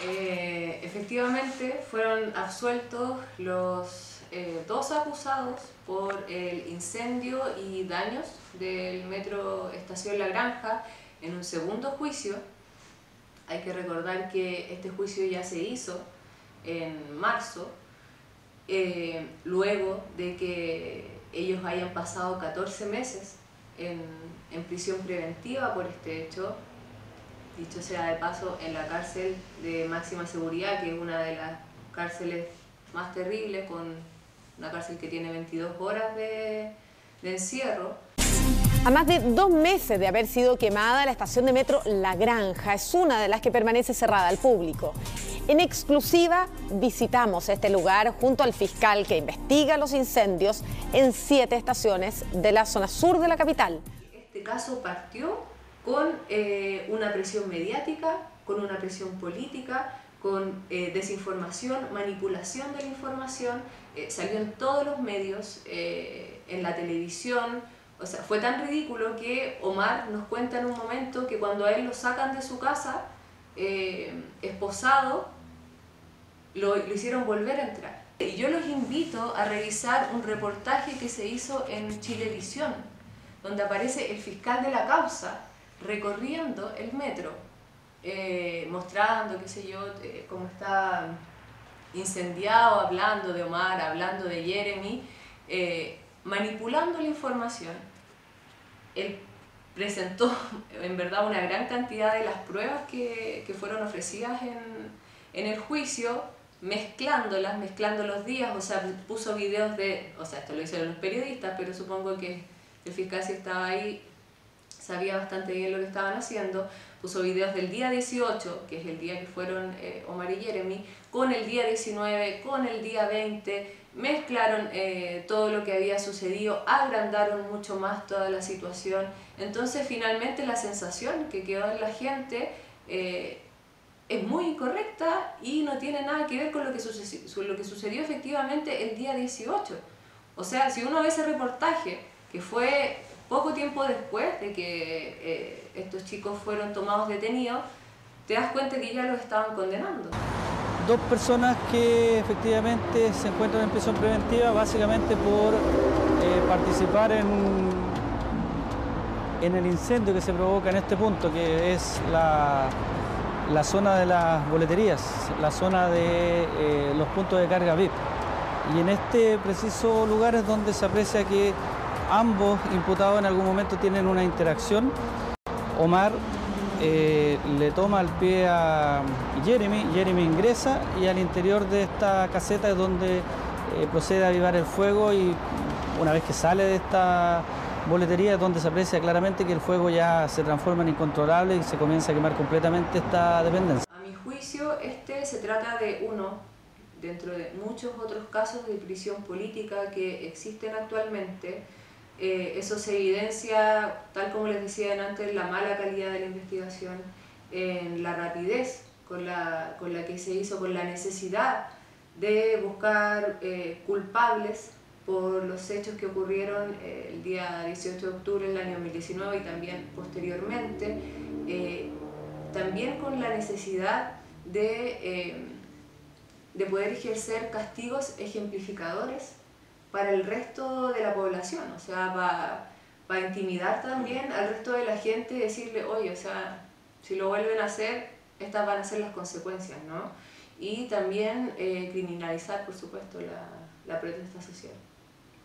efectivamente fueron absueltos los eh, dos acusados por el incendio y daños del metro Estación La Granja en un segundo juicio. Hay que recordar que este juicio ya se hizo en marzo, eh, luego de que ellos hayan pasado 14 meses en, en prisión preventiva por este hecho, dicho sea de paso, en la cárcel de máxima seguridad, que es una de las cárceles más terribles, con una cárcel que tiene 22 horas de, de encierro. A más de dos meses de haber sido quemada, la estación de metro La Granja es una de las que permanece cerrada al público. En exclusiva visitamos este lugar junto al fiscal que investiga los incendios en siete estaciones de la zona sur de la capital. Este caso partió con eh, una presión mediática, con una presión política, con eh, desinformación, manipulación de la información, eh, salió en todos los medios, en la televisión, o sea, fue tan ridículo que Omar nos cuenta en un momento que cuando a él lo sacan de su casa, esposado, lo, lo hicieron volver a entrar. Y yo los invito a revisar un reportaje que se hizo en Chilevisión, donde aparece el fiscal de la causa recorriendo el metro, eh, mostrando, qué sé yo, eh, cómo está incendiado, hablando de Omar, hablando de Jeremy, eh, manipulando la información. Él presentó en verdad una gran cantidad de las pruebas que, que fueron ofrecidas en, en el juicio, mezclándolas, mezclando los días, o sea, puso videos de, o sea, esto lo hicieron los periodistas, pero supongo que el fiscal si estaba ahí sabía bastante bien lo que estaban haciendo, puso videos del día 18, que es el día que fueron eh, Omar y Jeremy, con el día 19, con el día 20, mezclaron eh, todo lo que había sucedido, agrandaron mucho más toda la situación, entonces finalmente la sensación que quedó en la gente eh, es muy incorrecta y no tiene nada que ver con lo que, sucedió, lo que sucedió efectivamente el día 18. O sea, si uno ve ese reportaje, que fue poco tiempo después de que eh, estos chicos fueron tomados detenidos, te das cuenta que ya los estaban condenando. Dos personas que efectivamente se encuentran en prisión preventiva básicamente por eh, participar en, en el incendio que se provoca en este punto, que es la, la zona de las boleterías, la zona de eh, los puntos de carga VIP. Y en este preciso lugar es donde se aprecia que ambos imputados en algún momento tienen una interacción. Omar eh, le toma el pie a Jeremy, Jeremy ingresa y al interior de esta caseta es donde eh, procede a avivar el fuego y una vez que sale de esta boletería es donde se aprecia claramente que el fuego ya se transforma en incontrolable y se comienza a quemar completamente esta dependencia. A mi juicio, este se trata de uno dentro de muchos otros casos de prisión política que existen actualmente eh, eso se evidencia, tal como les decía antes, la mala calidad de la investigación, en la rapidez con la, con la que se hizo, con la necesidad de buscar eh, culpables por los hechos que ocurrieron eh, el día 18 de octubre del año 2019 y también posteriormente, también con la necesidad de, de poder ejercer castigos ejemplificadores para el resto de la población, o sea, para, para intimidar también al resto de la gente y decirle, oye, o sea, si lo vuelven a hacer, estas van a ser las consecuencias, ¿no? Y también eh, criminalizar, por supuesto, la, la protesta social.